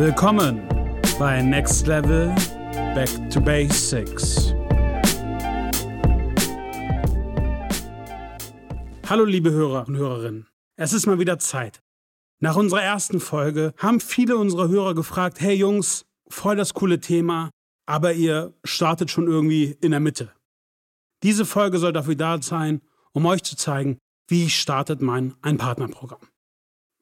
Willkommen bei Next Level Back to Basics. Hallo liebe Hörer und Hörerinnen. Es ist mal wieder Zeit. Nach unserer ersten Folge haben viele unserer Hörer gefragt, hey Jungs, voll das coole Thema, aber ihr startet schon irgendwie in der Mitte. Diese Folge soll dafür da sein, um euch zu zeigen, wie startet man ein Partnerprogramm.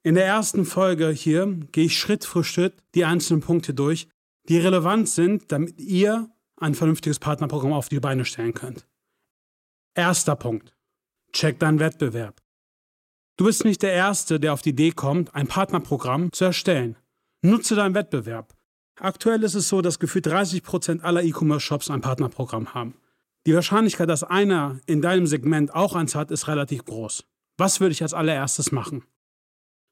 In der ersten Folge hier gehe ich Schritt für Schritt die einzelnen Punkte durch, die relevant sind, damit ihr ein vernünftiges Partnerprogramm auf die Beine stellen könnt. Erster Punkt. Check deinen Wettbewerb. Du bist nicht der Erste, der auf die Idee kommt, ein Partnerprogramm zu erstellen. Nutze deinen Wettbewerb. Aktuell ist es so, dass gefühlt 30% aller E-Commerce-Shops ein Partnerprogramm haben. Die Wahrscheinlichkeit, dass einer in deinem Segment auch eins hat, ist relativ groß. Was würde ich als allererstes machen?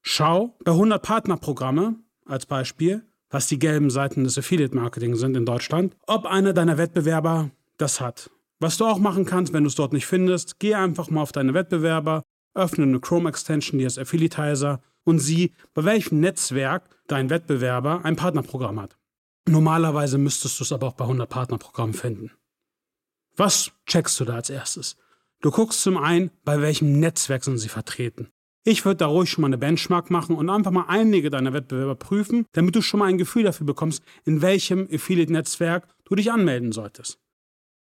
Schau bei 100 Partnerprogramme als Beispiel, was die gelben Seiten des Affiliate-Marketing sind in Deutschland, ob einer deiner Wettbewerber das hat. Was du auch machen kannst, wenn du es dort nicht findest, geh einfach mal auf deine Wettbewerber, öffne eine Chrome-Extension, die ist Affiliatizer und sieh, bei welchem Netzwerk dein Wettbewerber ein Partnerprogramm hat. Normalerweise müsstest du es aber auch bei 100 Partnerprogrammen finden. Was checkst du da als erstes? Du guckst zum einen, bei welchem Netzwerk sind sie vertreten. Ich würde da ruhig schon mal eine Benchmark machen und einfach mal einige deiner Wettbewerber prüfen, damit du schon mal ein Gefühl dafür bekommst, in welchem Affiliate-Netzwerk du dich anmelden solltest.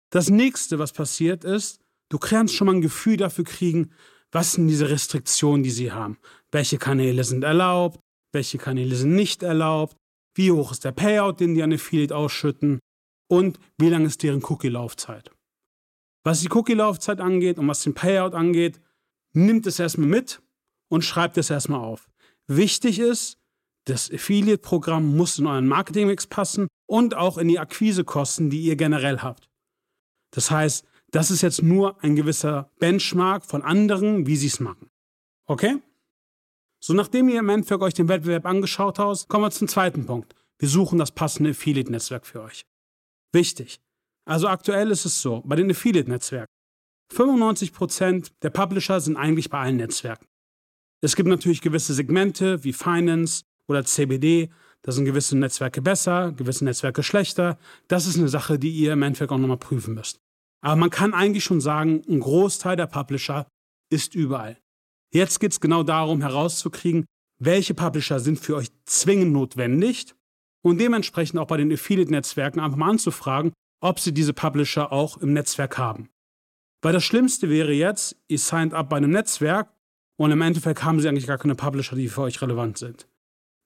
Das nächste, was passiert ist, du kannst schon mal ein Gefühl dafür kriegen, was sind diese Restriktionen, die sie haben. Welche Kanäle sind erlaubt, welche Kanäle sind nicht erlaubt, wie hoch ist der Payout, den die an Affiliate ausschütten und wie lang ist deren Cookie-Laufzeit. Was die Cookie-Laufzeit angeht und was den Payout angeht, nimmt es erstmal mit und schreibt es erstmal auf. Wichtig ist, das Affiliate-Programm muss in euren Marketingmix passen und auch in die Akquisekosten, die ihr generell habt. Das heißt, das ist jetzt nur ein gewisser Benchmark von anderen, wie sie es machen. Okay? So, nachdem ihr im Endeffekt euch den Wettbewerb angeschaut habt, kommen wir zum zweiten Punkt. Wir suchen das passende Affiliate-Netzwerk für euch. Wichtig. Also aktuell ist es so, bei den Affiliate-Netzwerken. 95% der Publisher sind eigentlich bei allen Netzwerken. Es gibt natürlich gewisse Segmente wie Finance oder CBD. Da sind gewisse Netzwerke besser, gewisse Netzwerke schlechter. Das ist eine Sache, die ihr im Endeffekt auch nochmal prüfen müsst. Aber man kann eigentlich schon sagen, ein Großteil der Publisher ist überall. Jetzt geht es genau darum herauszukriegen, welche Publisher sind für euch zwingend notwendig und dementsprechend auch bei den Affiliate-Netzwerken einfach mal anzufragen, ob sie diese Publisher auch im Netzwerk haben. Weil das Schlimmste wäre jetzt, ihr signed up bei einem Netzwerk und im Endeffekt haben sie eigentlich gar keine Publisher, die für euch relevant sind.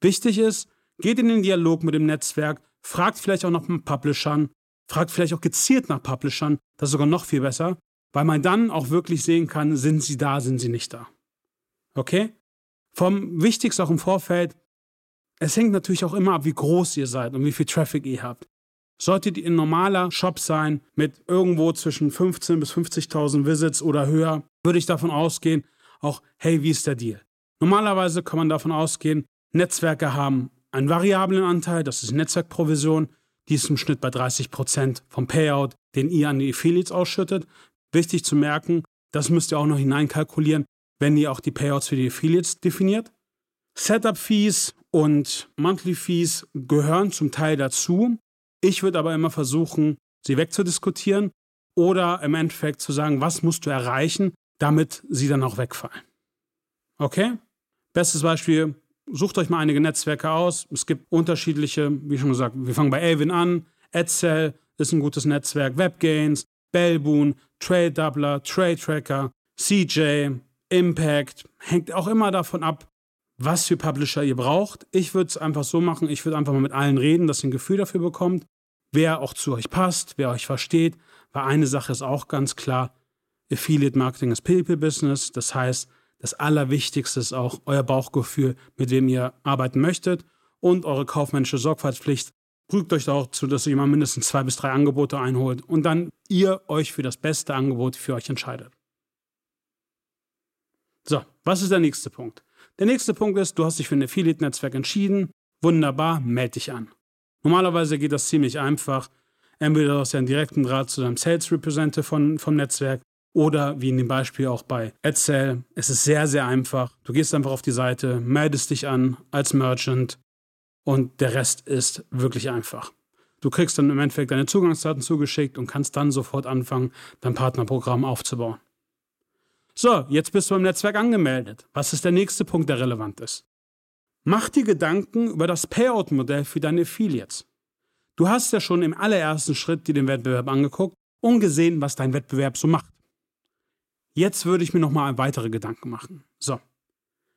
Wichtig ist, geht in den Dialog mit dem Netzwerk, fragt vielleicht auch noch nach Publishern, fragt vielleicht auch gezielt nach Publishern, das ist sogar noch viel besser, weil man dann auch wirklich sehen kann, sind sie da, sind sie nicht da. Okay? Vom Wichtigsten auch im Vorfeld, es hängt natürlich auch immer ab, wie groß ihr seid und wie viel Traffic ihr habt. Solltet ihr ein normaler Shop sein mit irgendwo zwischen 15.000 bis 50.000 Visits oder höher, würde ich davon ausgehen, auch, hey, wie ist der Deal? Normalerweise kann man davon ausgehen, Netzwerke haben einen variablen Anteil, das ist Netzwerkprovision, die ist im Schnitt bei 30% vom Payout, den ihr an die Affiliates ausschüttet. Wichtig zu merken, das müsst ihr auch noch hineinkalkulieren, wenn ihr auch die Payouts für die Affiliates definiert. Setup-Fees und Monthly-Fees gehören zum Teil dazu. Ich würde aber immer versuchen, sie wegzudiskutieren oder im Endeffekt zu sagen, was musst du erreichen, damit sie dann auch wegfallen. Okay? Bestes Beispiel, sucht euch mal einige Netzwerke aus. Es gibt unterschiedliche, wie schon gesagt, wir fangen bei Elvin an. Edsel ist ein gutes Netzwerk, WebGains, Bellboon, Trade Doubler, Trade Tracker, CJ, Impact. Hängt auch immer davon ab, was für Publisher ihr braucht. Ich würde es einfach so machen, ich würde einfach mal mit allen reden, dass ihr ein Gefühl dafür bekommt, wer auch zu euch passt, wer euch versteht. Weil eine Sache ist auch ganz klar, Affiliate Marketing ist People Business. Das heißt, das Allerwichtigste ist auch euer Bauchgefühl, mit dem ihr arbeiten möchtet und eure kaufmännische Sorgfaltspflicht. Prüft euch auch zu, dass ihr mal mindestens zwei bis drei Angebote einholt und dann ihr euch für das beste Angebot für euch entscheidet. So, was ist der nächste Punkt? Der nächste Punkt ist, du hast dich für ein Affiliate-Netzwerk entschieden. Wunderbar, melde dich an. Normalerweise geht das ziemlich einfach. Entweder hast du einen direkten Draht zu deinem Sales Representative von, vom Netzwerk oder wie in dem Beispiel auch bei AdSale, es ist sehr, sehr einfach. Du gehst einfach auf die Seite, meldest dich an als Merchant und der Rest ist wirklich einfach. Du kriegst dann im Endeffekt deine Zugangsdaten zugeschickt und kannst dann sofort anfangen, dein Partnerprogramm aufzubauen. So, jetzt bist du im Netzwerk angemeldet. Was ist der nächste Punkt, der relevant ist? Mach dir Gedanken über das Payout-Modell für deine Affiliates. Du hast ja schon im allerersten Schritt dir den Wettbewerb angeguckt und gesehen, was dein Wettbewerb so macht. Jetzt würde ich mir nochmal weitere Gedanken machen. So,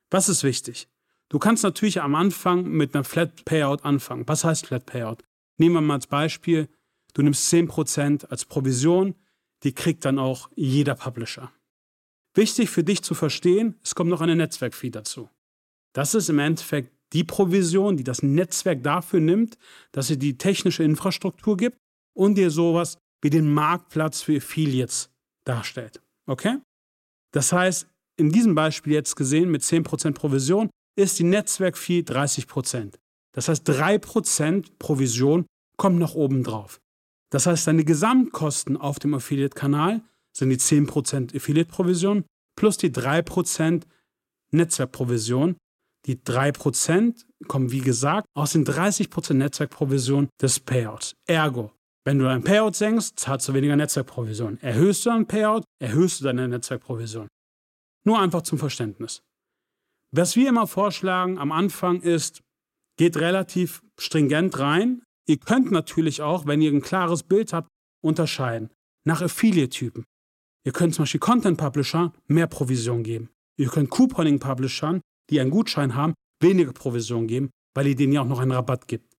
was ist wichtig? Du kannst natürlich am Anfang mit einer Flat Payout anfangen. Was heißt Flat Payout? Nehmen wir mal als Beispiel, du nimmst 10% als Provision, die kriegt dann auch jeder Publisher. Wichtig für dich zu verstehen, es kommt noch eine Netzwerkfee dazu. Das ist im Endeffekt die Provision, die das Netzwerk dafür nimmt, dass sie die technische Infrastruktur gibt und dir sowas wie den Marktplatz für Affiliates darstellt. Okay? Das heißt, in diesem Beispiel jetzt gesehen mit 10% Provision ist die Netzwerkfee 30%. Das heißt, 3% Provision kommt noch oben drauf. Das heißt, deine Gesamtkosten auf dem Affiliate-Kanal sind die 10% Affiliate-Provision plus die 3% Netzwerkprovision. Die 3% kommen, wie gesagt, aus den 30% Netzwerkprovision des Payouts. Ergo, wenn du dein Payout senkst, zahlst du weniger Netzwerkprovision. Erhöhst du dein Payout, erhöhst du deine Netzwerkprovision. Nur einfach zum Verständnis. Was wir immer vorschlagen am Anfang ist, geht relativ stringent rein. Ihr könnt natürlich auch, wenn ihr ein klares Bild habt, unterscheiden nach Affiliate-Typen. Ihr könnt zum Beispiel Content-Publishern mehr Provision geben. Ihr könnt Couponing-Publishern, die einen Gutschein haben, weniger Provision geben, weil ihr denen ja auch noch einen Rabatt gibt.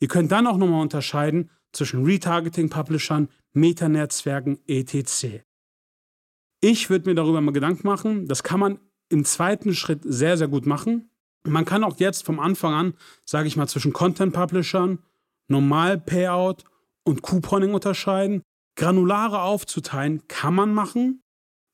Ihr könnt dann auch nochmal unterscheiden zwischen Retargeting-Publishern, Metanetzwerken, etc. Ich würde mir darüber mal Gedanken machen. Das kann man im zweiten Schritt sehr, sehr gut machen. Man kann auch jetzt vom Anfang an, sage ich mal, zwischen Content-Publishern, Normal-Payout und Couponing unterscheiden. Granulare aufzuteilen kann man machen,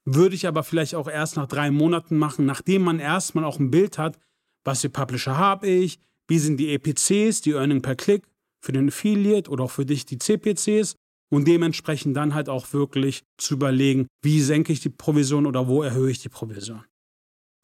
würde ich aber vielleicht auch erst nach drei Monaten machen, nachdem man erstmal auch ein Bild hat, was für Publisher habe ich, wie sind die EPCs, die Earning per Klick für den Affiliate oder auch für dich die CPCs und dementsprechend dann halt auch wirklich zu überlegen, wie senke ich die Provision oder wo erhöhe ich die Provision.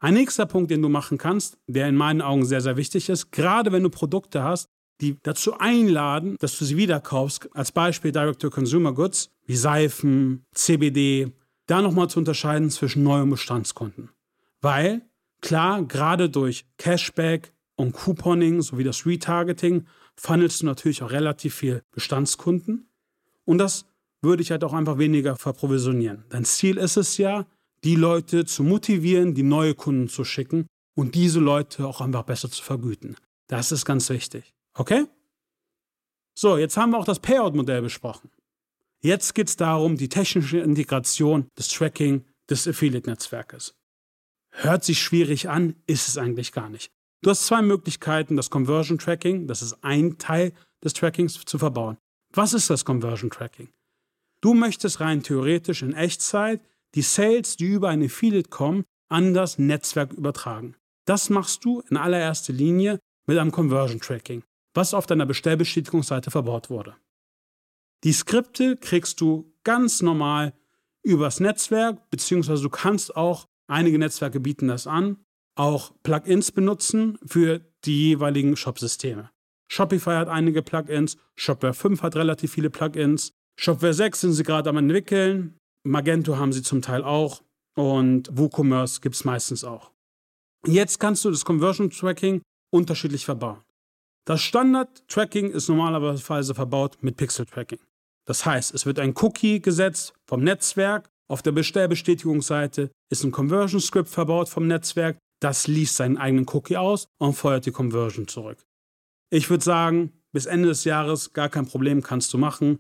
Ein nächster Punkt, den du machen kannst, der in meinen Augen sehr, sehr wichtig ist, gerade wenn du Produkte hast, die dazu einladen, dass du sie wieder kaufst, als Beispiel Direct-to-Consumer Goods, wie Seifen, CBD, da nochmal zu unterscheiden zwischen Neu- und Bestandskunden. Weil, klar, gerade durch Cashback und Couponing sowie das Retargeting funnelst du natürlich auch relativ viel Bestandskunden. Und das würde ich halt auch einfach weniger verprovisionieren. Dein Ziel ist es ja, die Leute zu motivieren, die neue Kunden zu schicken und diese Leute auch einfach besser zu vergüten. Das ist ganz wichtig. Okay? So, jetzt haben wir auch das Payout-Modell besprochen. Jetzt geht es darum, die technische Integration des Tracking des Affiliate-Netzwerkes. Hört sich schwierig an, ist es eigentlich gar nicht. Du hast zwei Möglichkeiten, das Conversion Tracking, das ist ein Teil des Trackings, zu verbauen. Was ist das Conversion Tracking? Du möchtest rein theoretisch in Echtzeit die Sales, die über eine Affiliate kommen, an das Netzwerk übertragen. Das machst du in allererster Linie mit einem Conversion Tracking, was auf deiner Bestellbestätigungsseite verbaut wurde. Die Skripte kriegst du ganz normal übers Netzwerk, beziehungsweise du kannst auch, einige Netzwerke bieten das an, auch Plugins benutzen für die jeweiligen Shop-Systeme. Shopify hat einige Plugins, Shopware 5 hat relativ viele Plugins, Shopware 6 sind sie gerade am entwickeln, Magento haben sie zum Teil auch und WooCommerce gibt es meistens auch. Jetzt kannst du das Conversion Tracking unterschiedlich verbauen. Das Standard-Tracking ist normalerweise verbaut mit Pixel-Tracking. Das heißt, es wird ein Cookie gesetzt vom Netzwerk. Auf der Bestellbestätigungsseite ist ein Conversion-Script verbaut vom Netzwerk. Das liest seinen eigenen Cookie aus und feuert die Conversion zurück. Ich würde sagen, bis Ende des Jahres gar kein Problem kannst du machen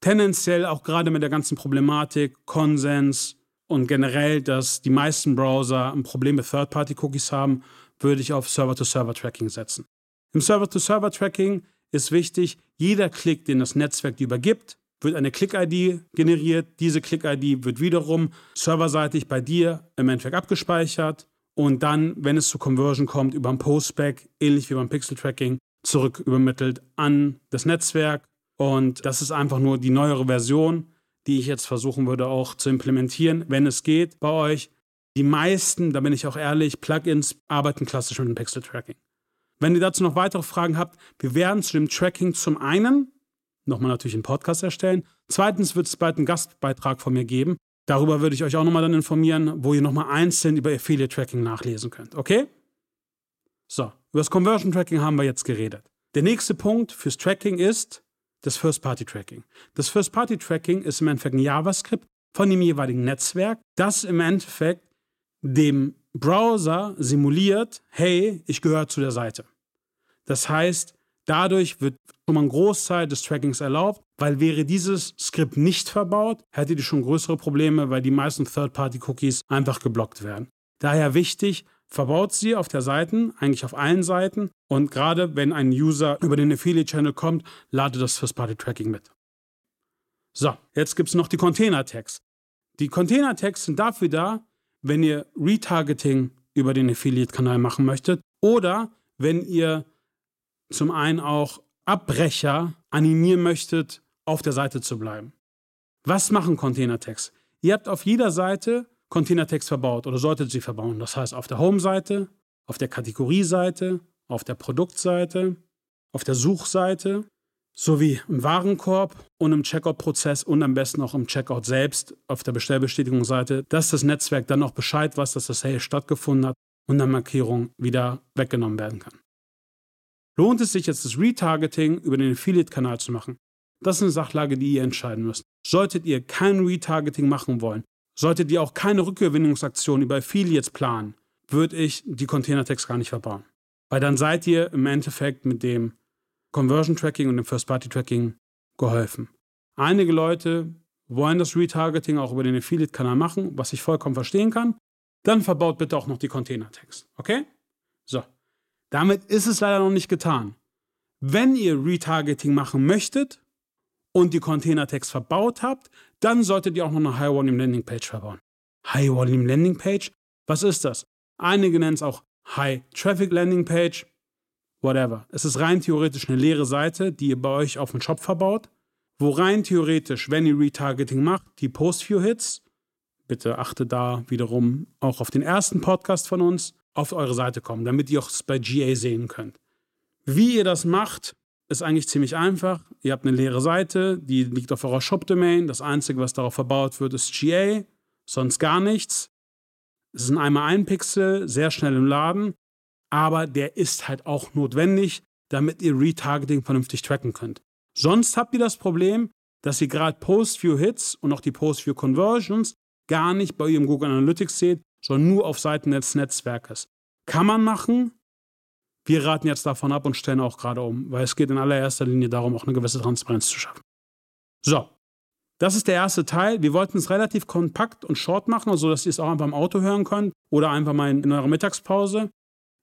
tendenziell auch gerade mit der ganzen Problematik, Konsens und generell, dass die meisten Browser ein Problem mit Third-Party-Cookies haben, würde ich auf Server-to-Server-Tracking setzen. Im Server-to-Server-Tracking ist wichtig, jeder Klick, den das Netzwerk dir übergibt, wird eine Click-ID generiert. Diese Click-ID wird wiederum serverseitig bei dir im Endeffekt abgespeichert und dann, wenn es zur Conversion kommt, über ein Postback, ähnlich wie beim Pixel-Tracking, zurück übermittelt an das Netzwerk und das ist einfach nur die neuere Version, die ich jetzt versuchen würde auch zu implementieren, wenn es geht bei euch. Die meisten, da bin ich auch ehrlich, Plugins arbeiten klassisch mit dem Pixel-Tracking. Wenn ihr dazu noch weitere Fragen habt, wir werden zu dem Tracking zum einen nochmal natürlich einen Podcast erstellen. Zweitens wird es bald einen Gastbeitrag von mir geben. Darüber würde ich euch auch nochmal dann informieren, wo ihr nochmal einzeln über Affiliate Tracking nachlesen könnt. Okay? So, über das Conversion Tracking haben wir jetzt geredet. Der nächste Punkt fürs Tracking ist das First-Party-Tracking. Das First-Party-Tracking ist im Endeffekt ein JavaScript von dem jeweiligen Netzwerk, das im Endeffekt dem Browser simuliert, hey, ich gehöre zu der Seite. Das heißt, dadurch wird schon mal ein Großteil des Trackings erlaubt, weil wäre dieses Skript nicht verbaut, hättet ihr schon größere Probleme, weil die meisten Third-Party-Cookies einfach geblockt werden. Daher wichtig, verbaut sie auf der Seite, eigentlich auf allen Seiten. Und gerade wenn ein User über den Affiliate-Channel kommt, ladet das First-Party-Tracking mit. So, jetzt gibt es noch die Container-Tags. Die Container-Tags sind dafür da, wenn ihr Retargeting über den Affiliate-Kanal machen möchtet oder wenn ihr zum einen auch Abbrecher animieren möchtet, auf der Seite zu bleiben. Was machen Container-Tags? Ihr habt auf jeder Seite Container-Tags verbaut oder solltet sie verbauen. Das heißt auf der Home-Seite, auf der Kategorie-Seite, auf der Produktseite, auf der Suchseite sowie im Warenkorb und im Checkout-Prozess und am besten auch im Checkout selbst auf der Bestellbestätigungsseite, dass das Netzwerk dann auch Bescheid weiß, dass das Sale stattgefunden hat und eine Markierung wieder weggenommen werden kann. Lohnt es sich jetzt das Retargeting über den Affiliate-Kanal zu machen? Das ist eine Sachlage, die ihr entscheiden müsst. Solltet ihr kein Retargeting machen wollen, solltet ihr auch keine Rückgewinnungsaktion über Affiliates planen, würde ich die Container-Tags gar nicht verbauen. Weil dann seid ihr im Endeffekt mit dem Conversion Tracking und dem First Party Tracking geholfen. Einige Leute wollen das Retargeting auch über den Affiliate-Kanal machen, was ich vollkommen verstehen kann. Dann verbaut bitte auch noch die Container-Tags. Okay? So. Damit ist es leider noch nicht getan. Wenn ihr Retargeting machen möchtet und die Container-Tags verbaut habt, dann solltet ihr auch noch eine High-Volume Landing Page verbauen. High-Volume Landing Page? Was ist das? Einige nennen es auch High Traffic Landing Page whatever. Es ist rein theoretisch eine leere Seite, die ihr bei euch auf dem Shop verbaut, wo rein theoretisch, wenn ihr Retargeting macht, die Post-View-Hits, bitte achtet da wiederum auch auf den ersten Podcast von uns, auf eure Seite kommen, damit ihr auch es bei GA sehen könnt. Wie ihr das macht, ist eigentlich ziemlich einfach. Ihr habt eine leere Seite, die liegt auf eurer Shop-Domain. Das Einzige, was darauf verbaut wird, ist GA, sonst gar nichts. Es ist ein einmal ein Pixel, sehr schnell im Laden aber der ist halt auch notwendig, damit ihr Retargeting vernünftig tracken könnt. Sonst habt ihr das Problem, dass ihr gerade Post-View-Hits und auch die Post-View-Conversions gar nicht bei eurem Google Analytics seht, sondern nur auf Seiten des Netzwerkes. Kann man machen. Wir raten jetzt davon ab und stellen auch gerade um, weil es geht in allererster Linie darum, auch eine gewisse Transparenz zu schaffen. So, das ist der erste Teil. Wir wollten es relativ kompakt und short machen, sodass ihr es auch einfach im Auto hören könnt oder einfach mal in eurer Mittagspause.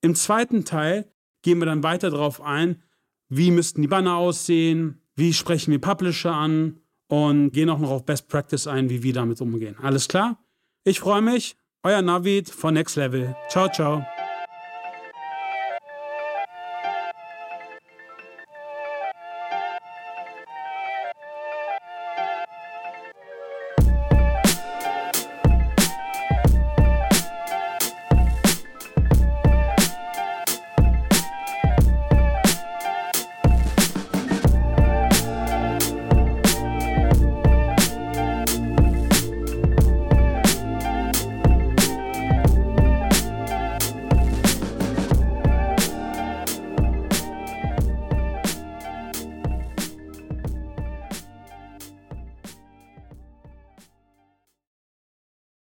Im zweiten Teil gehen wir dann weiter darauf ein, wie müssten die Banner aussehen, wie sprechen wir Publisher an und gehen auch noch auf Best Practice ein, wie wir damit umgehen. Alles klar? Ich freue mich. Euer Navid von Next Level. Ciao, ciao.